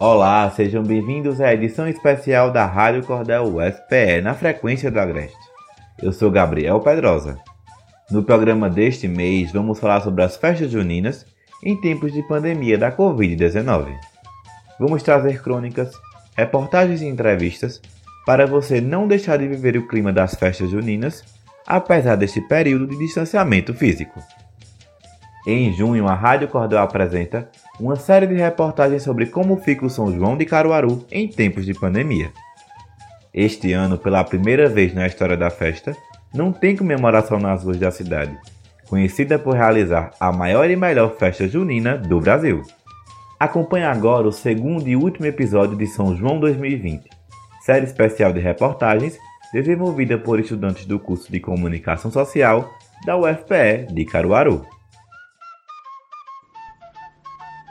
Olá, sejam bem-vindos à edição especial da Rádio Cordel UFPE na frequência do Agreste. Eu sou Gabriel Pedrosa. No programa deste mês, vamos falar sobre as festas juninas em tempos de pandemia da Covid-19. Vamos trazer crônicas, reportagens e entrevistas para você não deixar de viver o clima das festas juninas, apesar deste período de distanciamento físico. Em junho, a Rádio Cordel apresenta uma série de reportagens sobre como fica o São João de Caruaru em tempos de pandemia. Este ano, pela primeira vez na história da festa, não tem comemoração nas ruas da cidade, conhecida por realizar a maior e melhor festa junina do Brasil. Acompanhe agora o segundo e último episódio de São João 2020, série especial de reportagens desenvolvida por estudantes do curso de Comunicação Social da UFPE de Caruaru.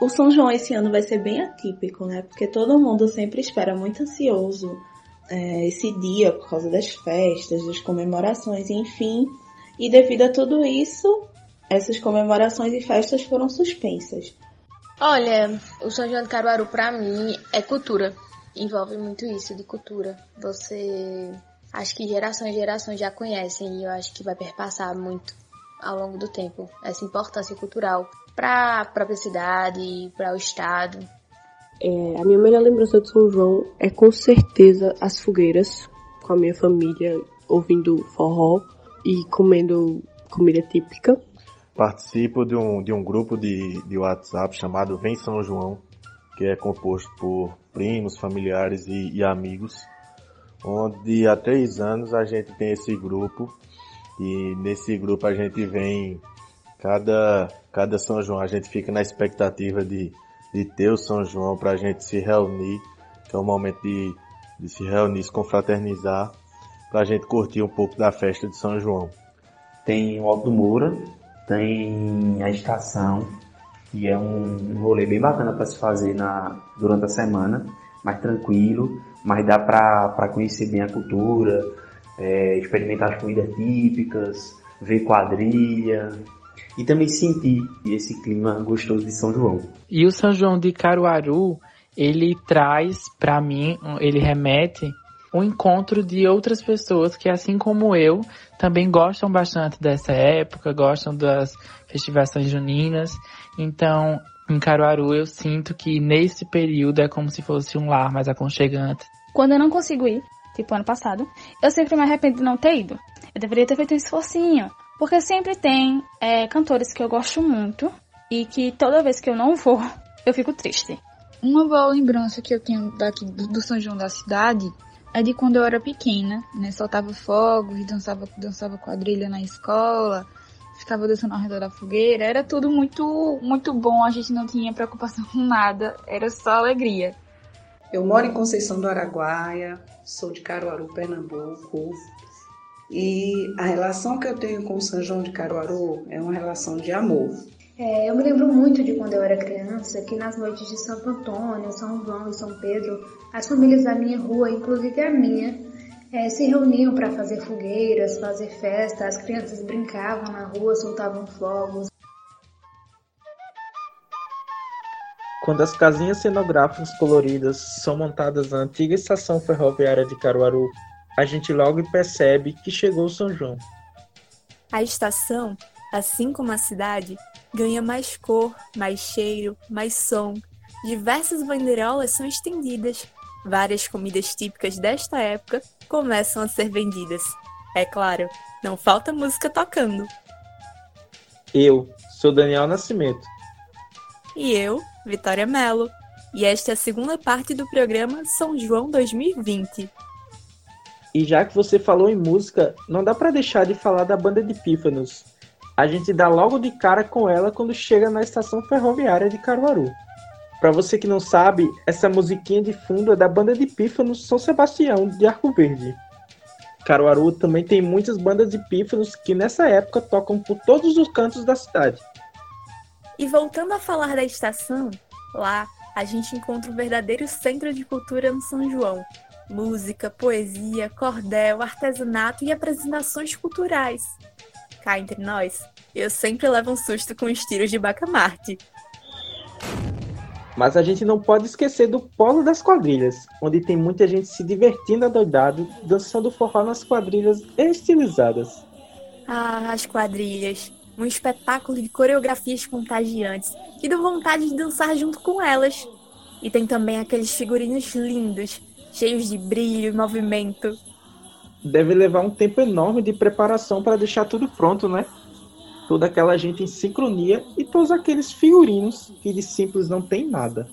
O São João esse ano vai ser bem atípico, né? Porque todo mundo sempre espera muito ansioso é, esse dia por causa das festas, das comemorações, enfim. E devido a tudo isso, essas comemorações e festas foram suspensas. Olha, o São João de Caruaru para mim é cultura. Envolve muito isso de cultura. Você acho que gerações e gerações já conhecem e eu acho que vai perpassar muito ao longo do tempo essa importância cultural para a própria cidade, para o estado. É, a minha melhor lembrança de São João é com certeza as fogueiras com a minha família, ouvindo forró e comendo comida típica. Participo de um, de um grupo de, de WhatsApp chamado Vem São João, que é composto por primos, familiares e, e amigos, onde há três anos a gente tem esse grupo e nesse grupo a gente vem Cada, cada São João a gente fica na expectativa de, de ter o São João para a gente se reunir, que é o momento de, de se reunir, se confraternizar, para a gente curtir um pouco da festa de São João. Tem o Alto Moura, tem a estação, que é um rolê bem bacana para se fazer na, durante a semana, mais tranquilo, mas dá para conhecer bem a cultura, é, experimentar as comidas típicas, ver quadrilha, e também sentir esse clima gostoso de São João. E o São João de Caruaru, ele traz para mim, ele remete o encontro de outras pessoas que, assim como eu, também gostam bastante dessa época, gostam das festivações juninas. Então, em Caruaru, eu sinto que nesse período é como se fosse um lar mais aconchegante. Quando eu não consigo ir, tipo ano passado, eu sempre me arrependo de não ter ido. Eu deveria ter feito um esforcinho, porque sempre tem é, cantores que eu gosto muito e que toda vez que eu não vou, eu fico triste. Uma boa lembrança que eu tenho daqui do São João da cidade é de quando eu era pequena, né? Soltava fogos, dançava, dançava quadrilha na escola, ficava dançando ao redor da fogueira. Era tudo muito, muito bom, a gente não tinha preocupação com nada, era só alegria. Eu moro em Conceição do Araguaia, sou de Caruaru, Pernambuco. E a relação que eu tenho com o São João de Caruaru é uma relação de amor. É, eu me lembro muito de quando eu era criança, que nas noites de Santo Antônio, São João e São Pedro, as famílias da minha rua, inclusive a minha, é, se reuniam para fazer fogueiras, fazer festa, as crianças brincavam na rua, soltavam fogos. Quando as casinhas cenográficas coloridas são montadas na antiga estação ferroviária de Caruaru, a gente logo percebe que chegou São João. A estação, assim como a cidade, ganha mais cor, mais cheiro, mais som. Diversas bandeirolas são estendidas. Várias comidas típicas desta época começam a ser vendidas. É claro, não falta música tocando. Eu sou Daniel Nascimento. E eu, Vitória Mello. E esta é a segunda parte do programa São João 2020. E já que você falou em música, não dá para deixar de falar da banda de Pífanos. A gente dá logo de cara com ela quando chega na estação ferroviária de Caruaru. Para você que não sabe, essa musiquinha de fundo é da banda de Pífanos São Sebastião de Arco Verde. Caruaru também tem muitas bandas de pífanos que nessa época tocam por todos os cantos da cidade. E voltando a falar da estação, lá a gente encontra o verdadeiro centro de cultura no São João, música, poesia, cordel, artesanato e apresentações culturais. Cá entre nós, eu sempre levo um susto com os tiros de bacamarte. Mas a gente não pode esquecer do polo das quadrilhas, onde tem muita gente se divertindo adoidado, dançando forró nas quadrilhas estilizadas. Ah, as quadrilhas. Um espetáculo de coreografias contagiantes que dão vontade de dançar junto com elas. E tem também aqueles figurinos lindos, cheios de brilho e movimento. Deve levar um tempo enorme de preparação para deixar tudo pronto, né? Toda aquela gente em sincronia e todos aqueles figurinos que de simples não tem nada.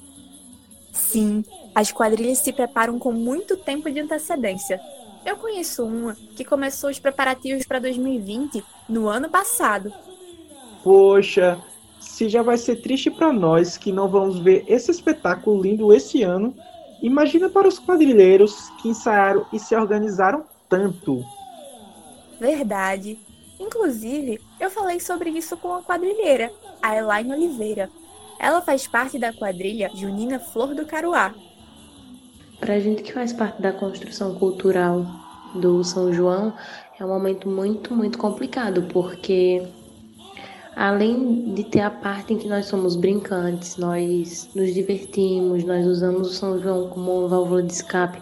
Sim, as quadrilhas se preparam com muito tempo de antecedência. Eu conheço uma que começou os preparativos para 2020 no ano passado. Poxa, se já vai ser triste para nós que não vamos ver esse espetáculo lindo esse ano, imagina para os quadrilheiros que ensaiaram e se organizaram tanto. Verdade. Inclusive, eu falei sobre isso com a quadrilheira, a Elaine Oliveira. Ela faz parte da quadrilha Junina Flor do Caruá. Para a gente que faz parte da construção cultural do São João, é um momento muito, muito complicado, porque além de ter a parte em que nós somos brincantes, nós nos divertimos, nós usamos o São João como uma válvula de escape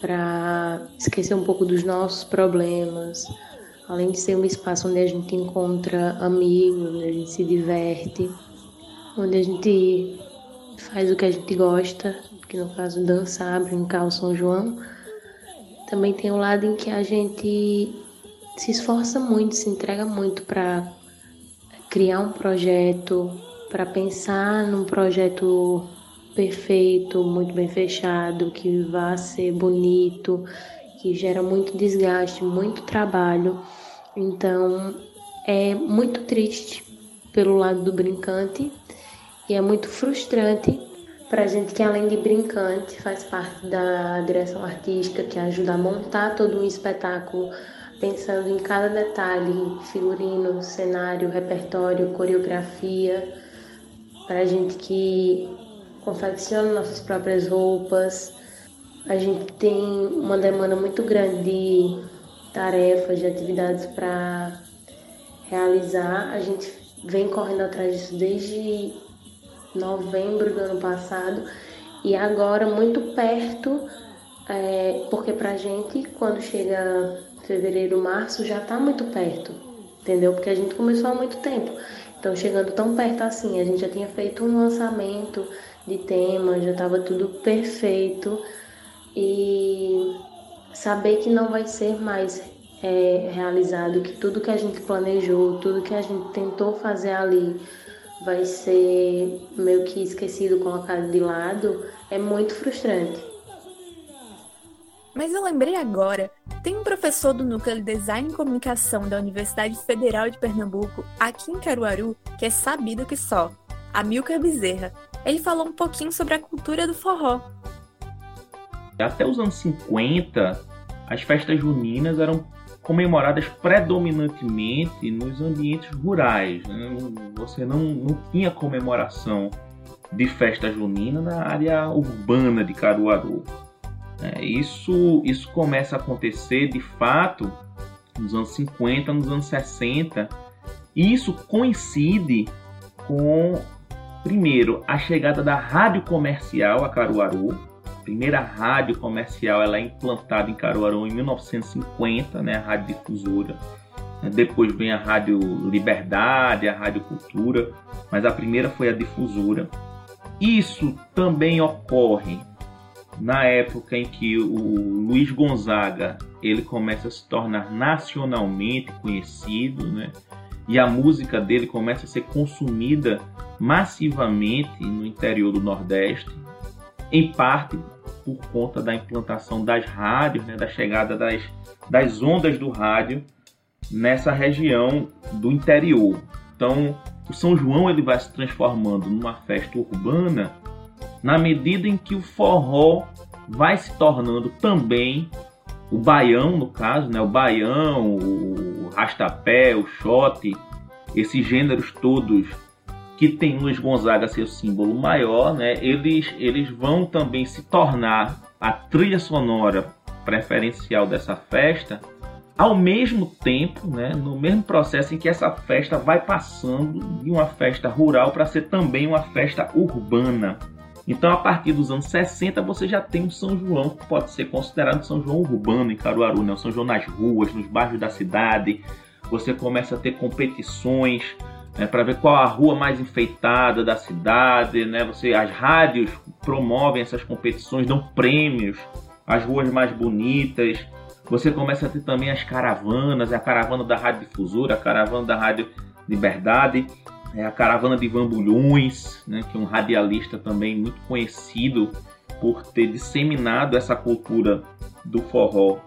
para esquecer um pouco dos nossos problemas, além de ser um espaço onde a gente encontra amigos, onde a gente se diverte, onde a gente faz o que a gente gosta, que no caso dançar, brincar o São João. Também tem o um lado em que a gente se esforça muito, se entrega muito para criar um projeto, para pensar num projeto perfeito, muito bem fechado, que vá ser bonito, que gera muito desgaste, muito trabalho. Então é muito triste pelo lado do brincante e é muito frustrante para gente que além de brincante faz parte da direção artística que ajuda a montar todo um espetáculo pensando em cada detalhe, figurino, cenário, repertório, coreografia, para a gente que confecciona nossas próprias roupas. A gente tem uma demanda muito grande de tarefas, de atividades para realizar. A gente vem correndo atrás disso desde novembro do ano passado e agora muito perto, é, porque pra gente quando chega fevereiro, março já tá muito perto, entendeu? Porque a gente começou há muito tempo. Então chegando tão perto assim, a gente já tinha feito um lançamento de tema, já estava tudo perfeito e saber que não vai ser mais é, realizado, que tudo que a gente planejou, tudo que a gente tentou fazer ali vai ser meio que esquecido, colocado de lado, é muito frustrante. Mas eu lembrei agora, tem um professor do Núcleo de Design e Comunicação da Universidade Federal de Pernambuco, aqui em Caruaru, que é sabido que só, Amilcar Bezerra, ele falou um pouquinho sobre a cultura do forró. Até os anos 50, as festas juninas eram comemoradas predominantemente nos ambientes rurais. Né? Você não, não tinha comemoração de festa junina na área urbana de Caruaru. É, isso, isso começa a acontecer de fato nos anos 50, nos anos 60. E isso coincide com Primeiro, a chegada da rádio comercial a Caruaru. A primeira rádio comercial ela é implantada em Caruaru em 1950, né, a rádio difusora. Depois vem a Rádio Liberdade, a Rádio Cultura, mas a primeira foi a difusora. Isso também ocorre na época em que o Luiz Gonzaga ele começa a se tornar nacionalmente conhecido, né? e a música dele começa a ser consumida massivamente no interior do Nordeste, em parte por conta da implantação das rádios, né, da chegada das, das ondas do rádio nessa região do interior. Então, o São João ele vai se transformando numa festa urbana na medida em que o forró vai se tornando também o baião, no caso, né, o baião, o rastapé, o shot, esses gêneros todos que tem Luiz Gonzaga seu símbolo maior, né, eles, eles vão também se tornar a trilha sonora preferencial dessa festa, ao mesmo tempo, né, no mesmo processo em que essa festa vai passando de uma festa rural para ser também uma festa urbana. Então, a partir dos anos 60, você já tem um São João que pode ser considerado São João urbano em Caruaru, né? O São João nas ruas, nos bairros da cidade. Você começa a ter competições né, para ver qual a rua mais enfeitada da cidade, né? Você, as rádios promovem essas competições, dão prêmios às ruas mais bonitas. Você começa a ter também as caravanas, a caravana da Rádio Difusora, a caravana da Rádio Liberdade, é a caravana de Vambulhões, né, que é um radialista também muito conhecido por ter disseminado essa cultura do forró.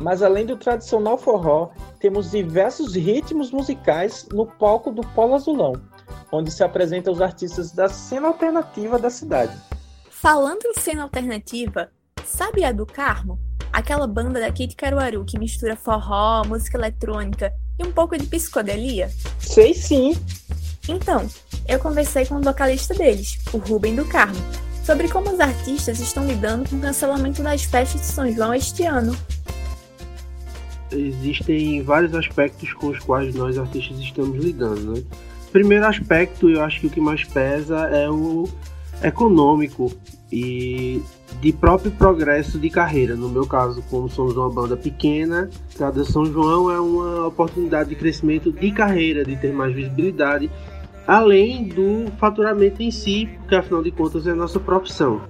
Mas além do tradicional forró, temos diversos ritmos musicais no palco do Polo Azulão, onde se apresentam os artistas da cena alternativa da cidade. Falando em cena alternativa, sabe a do Carmo? Aquela banda daqui de Caruaru que mistura forró, música eletrônica e um pouco de psicodelia? Sei sim. Então, eu conversei com o vocalista deles, o Rubem do Carmo, sobre como os artistas estão lidando com o cancelamento das festas de São João este ano. Existem vários aspectos com os quais nós artistas estamos lidando, né? Primeiro aspecto, eu acho que o que mais pesa é o econômico e de próprio progresso de carreira. No meu caso, como somos uma banda pequena, cada São João é uma oportunidade de crescimento de carreira, de ter mais visibilidade, além do faturamento em si, porque afinal de contas é a nossa profissão.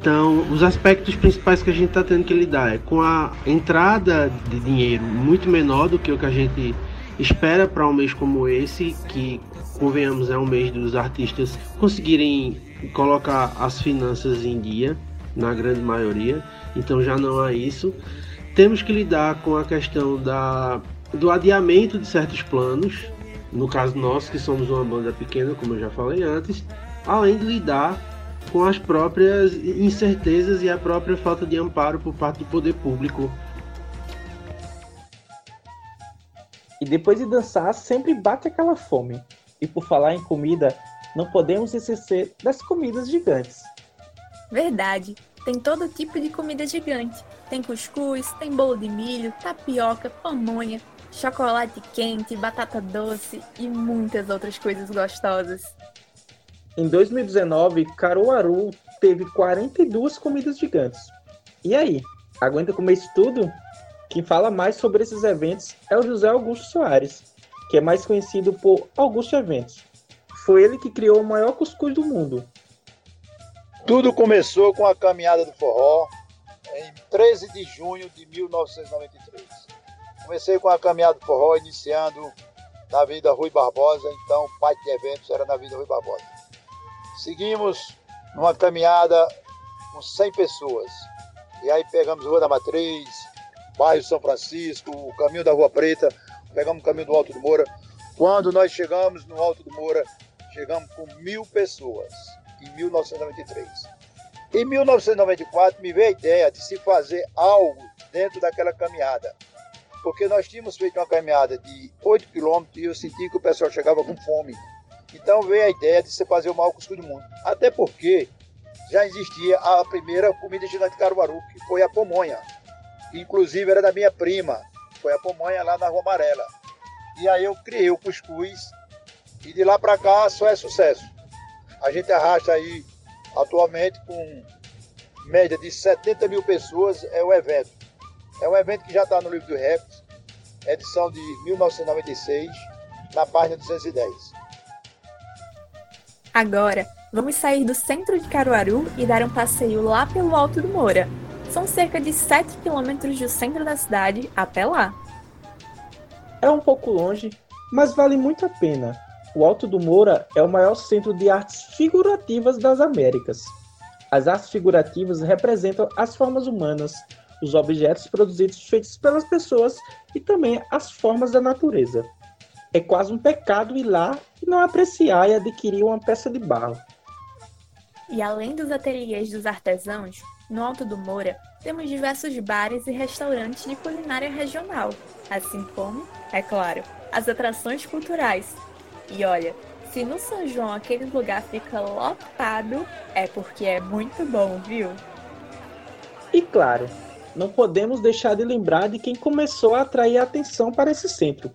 Então, os aspectos principais que a gente está tendo que lidar é com a entrada de dinheiro muito menor do que o que a gente espera para um mês como esse, que convenhamos é um mês dos artistas conseguirem colocar as finanças em dia, na grande maioria, então já não há isso. Temos que lidar com a questão da, do adiamento de certos planos, no caso nosso, que somos uma banda pequena, como eu já falei antes, além de lidar com as próprias incertezas e a própria falta de amparo por parte do poder público. E depois de dançar, sempre bate aquela fome. E por falar em comida, não podemos esquecer das comidas gigantes. Verdade, tem todo tipo de comida gigante. Tem cuscuz, tem bolo de milho, tapioca, pamonha, chocolate quente, batata doce e muitas outras coisas gostosas. Em 2019, Caruaru teve 42 comidas gigantes. E aí, aguenta comer isso tudo? Quem fala mais sobre esses eventos é o José Augusto Soares, que é mais conhecido por Augusto Eventos. Foi ele que criou o maior cuscuz do mundo. Tudo começou com a caminhada do forró em 13 de junho de 1993. Comecei com a caminhada do forró iniciando na Avenida Rui Barbosa, então pai de eventos era na Avenida Rui Barbosa. Seguimos numa caminhada com 100 pessoas. E aí pegamos Rua da Matriz, bairro São Francisco, o caminho da Rua Preta, pegamos o caminho do Alto do Moura. Quando nós chegamos no Alto do Moura, chegamos com mil pessoas, em 1993. Em 1994 me veio a ideia de se fazer algo dentro daquela caminhada, porque nós tínhamos feito uma caminhada de 8 quilômetros e eu senti que o pessoal chegava com fome. Então veio a ideia de se fazer o maior cuscuz do mundo. Até porque já existia a primeira comida de Caruaru, que foi a pomonha. Inclusive era da minha prima. Foi a pomonha lá na Rua Amarela. E aí eu criei o cuscuz e de lá para cá só é sucesso. A gente arrasta aí atualmente com média de 70 mil pessoas é o evento. É um evento que já está no livro do recordes, edição de 1996, na página 210. Agora, vamos sair do centro de Caruaru e dar um passeio lá pelo Alto do Moura. São cerca de 7 quilômetros do centro da cidade até lá. É um pouco longe, mas vale muito a pena. O Alto do Moura é o maior centro de artes figurativas das Américas. As artes figurativas representam as formas humanas, os objetos produzidos feitos pelas pessoas e também as formas da natureza. É quase um pecado ir lá e não apreciar e adquirir uma peça de barro. E além dos ateliês dos artesãos, no Alto do Moura temos diversos bares e restaurantes de culinária regional, assim como, é claro, as atrações culturais. E olha, se no São João aquele lugar fica lotado, é porque é muito bom, viu? E claro, não podemos deixar de lembrar de quem começou a atrair a atenção para esse centro,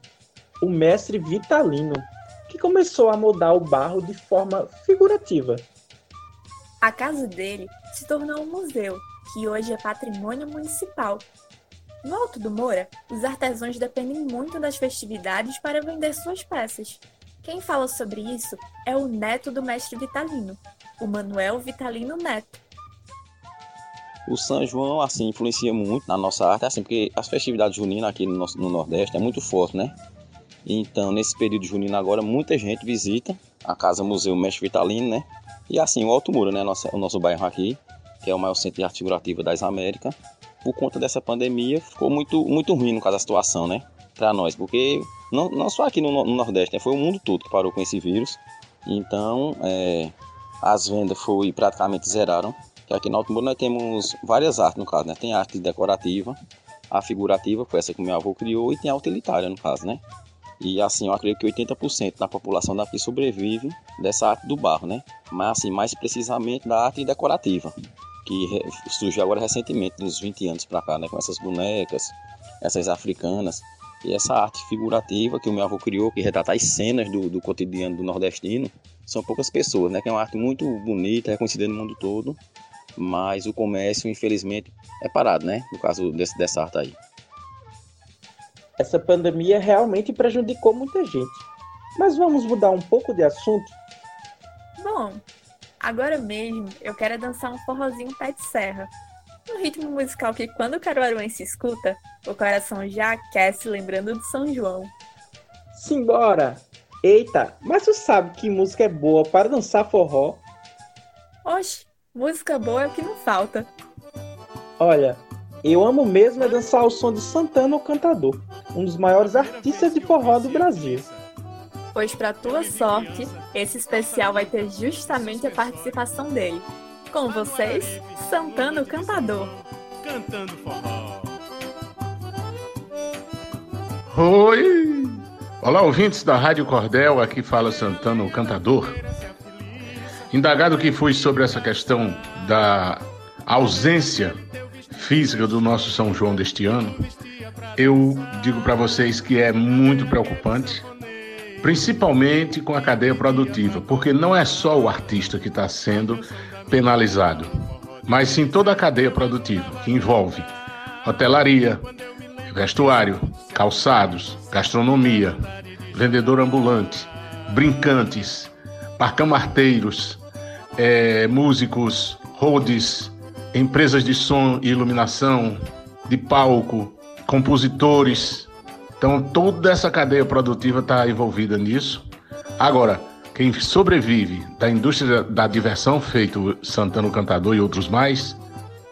o mestre Vitalino, que começou a moldar o barro de forma figurativa. A casa dele se tornou um museu, que hoje é patrimônio municipal. No Alto do Moura, os artesãos dependem muito das festividades para vender suas peças. Quem fala sobre isso é o neto do mestre Vitalino, o Manuel Vitalino Neto. O São João, assim, influencia muito na nossa arte, assim, porque as festividades juninas aqui no, no Nordeste é muito forte, né? Então, nesse período junino agora, muita gente visita a Casa Museu Mestre Vitalino, né? E assim, o Alto Muro, né? Nosso, o nosso bairro aqui, que é o maior centro de arte figurativa das Américas. Por conta dessa pandemia, ficou muito, muito ruim, no caso, a situação, né? Para nós, porque não, não só aqui no, no Nordeste, né? foi o mundo todo que parou com esse vírus. Então, é, as vendas foi praticamente zeraram. Que aqui no Alto Muro nós temos várias artes, no caso, né? Tem arte decorativa, a figurativa, foi essa que meu avô criou, e tem a utilitária, no caso, né? E assim, eu acredito que 80% da população daqui sobrevive dessa arte do barro, né? Mas assim, mais precisamente da arte decorativa, que surgiu agora recentemente, dos 20 anos para cá, né? Com essas bonecas, essas africanas. E essa arte figurativa que o meu avô criou, que retrata as cenas do, do cotidiano do nordestino, são poucas pessoas, né? Que é uma arte muito bonita, reconhecida no mundo todo, mas o comércio, infelizmente, é parado, né? No caso desse, dessa arte aí essa pandemia realmente prejudicou muita gente. Mas vamos mudar um pouco de assunto? Bom, agora mesmo eu quero dançar um forrozinho pé de serra. Um ritmo musical que quando o caruaruense escuta, o coração já aquece lembrando do São João. Simbora! Eita, mas tu sabe que música é boa para dançar forró? Oxe, música boa é o que não falta. Olha, eu amo mesmo é dançar ao som de Santana o Cantador, um dos maiores artistas de forró do Brasil. Pois para tua sorte, esse especial vai ter justamente a participação dele. Com vocês, Santana o Cantador. Cantando forró. Oi! Olá, ouvintes da Rádio Cordel, aqui fala Santana o Cantador. Indagado que fui sobre essa questão da ausência física do nosso São João deste ano, eu digo para vocês que é muito preocupante, principalmente com a cadeia produtiva, porque não é só o artista que está sendo penalizado, mas sim toda a cadeia produtiva, que envolve hotelaria, vestuário, calçados, gastronomia, vendedor ambulante, brincantes, parcamarteiros, é, músicos, rodes, empresas de som e iluminação, de palco, compositores. Então, toda essa cadeia produtiva está envolvida nisso. Agora, quem sobrevive da indústria da diversão, feito Santana Cantador e outros mais,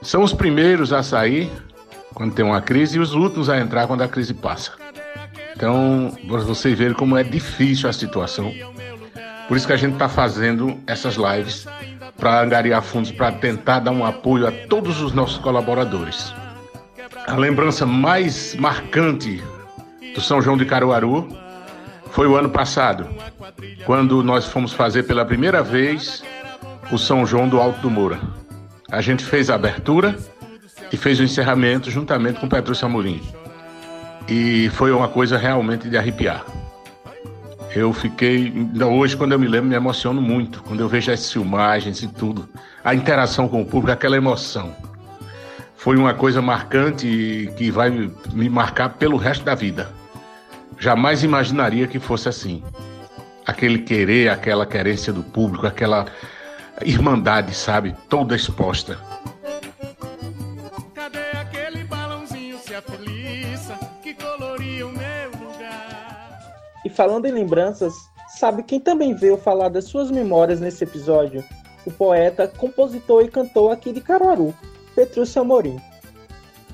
são os primeiros a sair quando tem uma crise e os últimos a entrar quando a crise passa. Então, vocês verem como é difícil a situação. Por isso que a gente está fazendo essas lives para angariar fundos para tentar dar um apoio a todos os nossos colaboradores. A lembrança mais marcante do São João de Caruaru foi o ano passado, quando nós fomos fazer pela primeira vez o São João do Alto do Moura. A gente fez a abertura e fez o encerramento juntamente com Petrúcio Amorim. E foi uma coisa realmente de arrepiar. Eu fiquei, hoje, quando eu me lembro, me emociono muito, quando eu vejo as filmagens e tudo, a interação com o público, aquela emoção. Foi uma coisa marcante que vai me marcar pelo resto da vida. Jamais imaginaria que fosse assim. Aquele querer, aquela querência do público, aquela irmandade, sabe? Toda exposta. Falando em lembranças, sabe quem também veio falar das suas memórias nesse episódio? O poeta, compositor e cantor aqui de Caruaru, Petrúcio Amorim.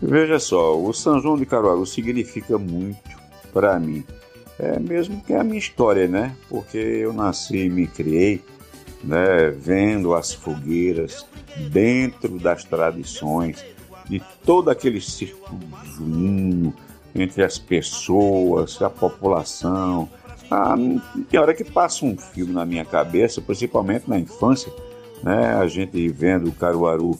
Veja só, o São João de Caruaru significa muito para mim. É mesmo que é a minha história, né? Porque eu nasci e me criei né, vendo as fogueiras dentro das tradições de todo aquele círculo junino, entre as pessoas, a população. Ah, tem hora que passa um filme na minha cabeça, principalmente na infância, né? A gente vendo o Caruaru,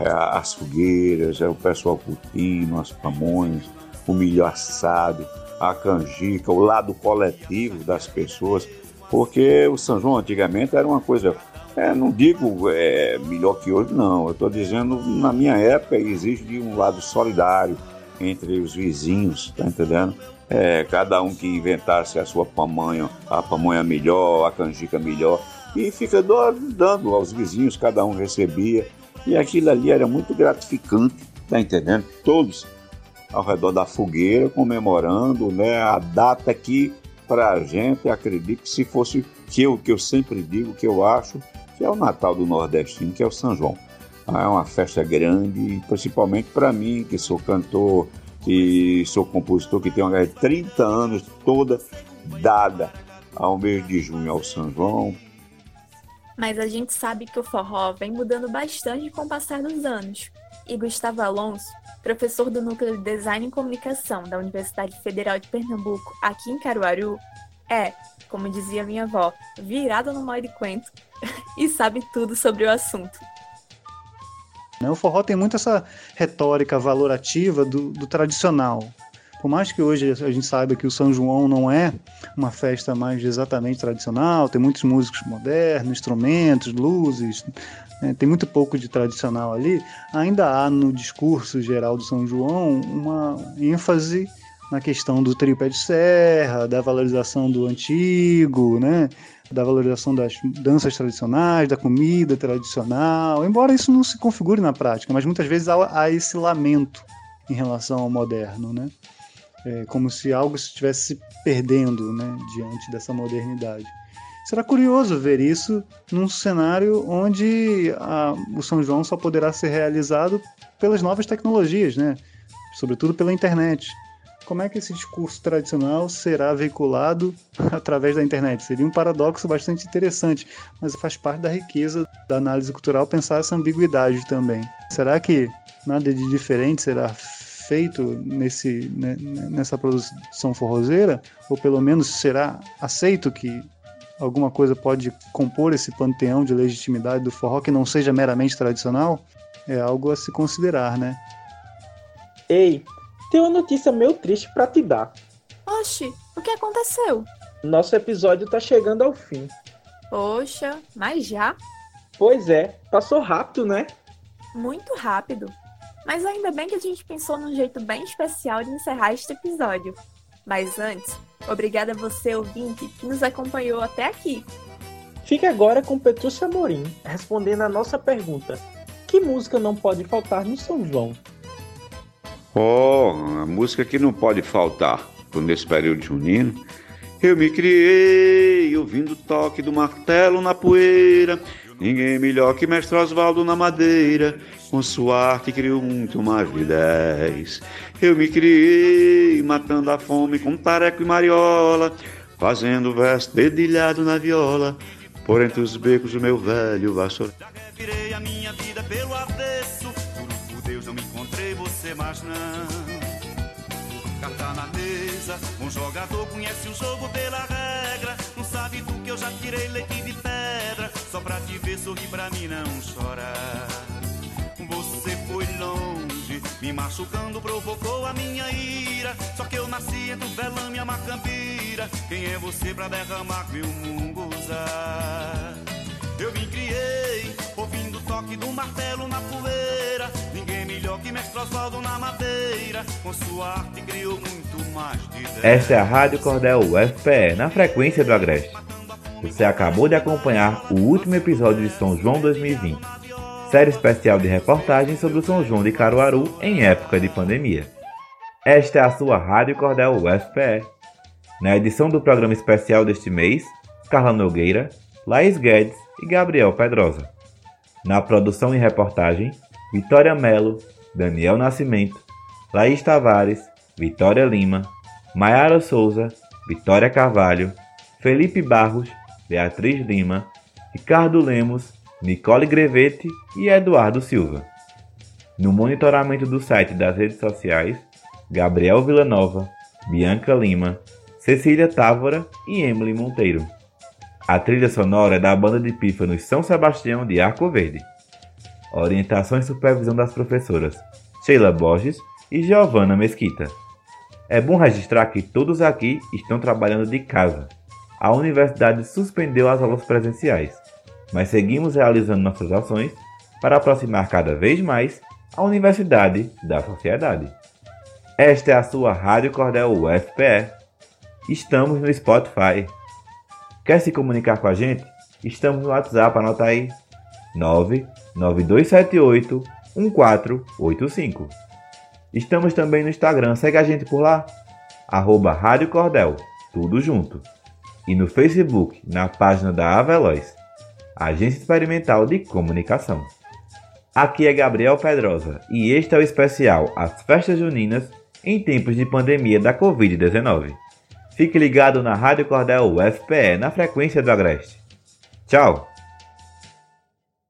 é, as fogueiras, é, o pessoal curtindo, as pamonhas, o milho assado, a canjica, o lado coletivo das pessoas, porque o São João antigamente era uma coisa É, não digo é, melhor que hoje, não. Eu estou dizendo, na minha época, existe um lado solidário entre os vizinhos, tá entendendo? É, cada um que inventasse a sua pamonha, a pamonha melhor, a canjica melhor, e fica dando aos vizinhos, cada um recebia. E aquilo ali era muito gratificante, tá entendendo? Todos ao redor da fogueira, comemorando né, a data que, para a gente, acredito que se fosse que eu, que eu sempre digo, que eu acho que é o Natal do Nordestino, que é o São João. Ah, é uma festa grande, principalmente para mim, que sou cantor, que sou compositor, que tenho uma 30 anos toda dada ao mês de junho, ao São João. Mas a gente sabe que o forró vem mudando bastante com o passar dos anos. E Gustavo Alonso, professor do Núcleo de Design e Comunicação da Universidade Federal de Pernambuco, aqui em Caruaru, é, como dizia minha avó, virado no mal de quento e sabe tudo sobre o assunto. Né, o forró tem muito essa retórica valorativa do, do tradicional. Por mais que hoje a gente saiba que o São João não é uma festa mais exatamente tradicional, tem muitos músicos modernos, instrumentos, luzes, né, tem muito pouco de tradicional ali, ainda há no discurso geral do São João uma ênfase na questão do trio pé de serra, da valorização do antigo, né? da valorização das danças tradicionais, da comida tradicional, embora isso não se configure na prática, mas muitas vezes há, há esse lamento em relação ao moderno, né? É como se algo estivesse se perdendo né, diante dessa modernidade. Será curioso ver isso num cenário onde a, o São João só poderá ser realizado pelas novas tecnologias, né? sobretudo pela internet como é que esse discurso tradicional será veiculado através da internet? Seria um paradoxo bastante interessante, mas faz parte da riqueza da análise cultural pensar essa ambiguidade também. Será que nada de diferente será feito nesse, né, nessa produção forrozeira? Ou pelo menos será aceito que alguma coisa pode compor esse panteão de legitimidade do forró que não seja meramente tradicional? É algo a se considerar, né? Ei, tem uma notícia meio triste para te dar. Oxi, o que aconteceu? Nosso episódio tá chegando ao fim. Poxa, mas já? Pois é, passou rápido, né? Muito rápido. Mas ainda bem que a gente pensou num jeito bem especial de encerrar este episódio. Mas antes, obrigada a você, ouvinte, que nos acompanhou até aqui. Fique agora com Petrúcia Morim, respondendo a nossa pergunta: Que música não pode faltar no São João? Oh, a música que não pode faltar nesse período junino. Eu me criei ouvindo o toque do martelo na poeira. Ninguém melhor que Mestre Osvaldo na madeira. Com sua arte criou muito mais de dez. Eu me criei matando a fome com tareco e mariola. Fazendo verso dedilhado na viola. Por entre os becos do meu velho vassoura. Virei a minha vida pelo me encontrei você mais não. Carta na mesa, um jogador conhece o jogo pela regra. Não sabe do que eu já tirei leite de pedra. Só pra te ver sorrir pra mim não chorar. Você foi longe, me machucando, provocou a minha ira. Só que eu nasci entre o velame e a macampira. Quem é você pra derramar meu munguzá? Eu me criei, ouvindo o toque do martelo. Osvaldo na madeira. Com sua arte criou muito mais de Esta é a Rádio Cordel UFPE, na frequência do Agreste. Você acabou de acompanhar o último episódio de São João 2020, série especial de reportagens sobre o São João de Caruaru em época de pandemia. Esta é a sua Rádio Cordel UFPE. Na edição do programa especial deste mês, Carla Nogueira, Laís Guedes e Gabriel Pedrosa. Na produção e reportagem, Vitória Melo, Daniel Nascimento, Laís Tavares, Vitória Lima, Maiara Souza, Vitória Carvalho, Felipe Barros, Beatriz Lima, Ricardo Lemos, Nicole Grevete e Eduardo Silva. No monitoramento do site das redes sociais, Gabriel Villanova, Bianca Lima, Cecília Távora e Emily Monteiro. A trilha sonora é da banda de pífanos São Sebastião de Arco Verde. Orientação e supervisão das professoras Sheila Borges e Giovanna Mesquita. É bom registrar que todos aqui estão trabalhando de casa. A universidade suspendeu as aulas presenciais. mas seguimos realizando nossas ações para aproximar cada vez mais a universidade da sociedade. Esta é a sua Rádio Cordel UFPE. Estamos no Spotify. Quer se comunicar com a gente? Estamos no WhatsApp, anota aí. 99278 1485. Estamos também no Instagram, segue a gente por lá. Arroba Rádio Cordel, tudo junto. E no Facebook, na página da Aveloz, Agência Experimental de Comunicação. Aqui é Gabriel Pedrosa e este é o especial As Festas Juninas em tempos de pandemia da Covid-19. Fique ligado na Rádio Cordel UFPE na frequência do Agreste. Tchau!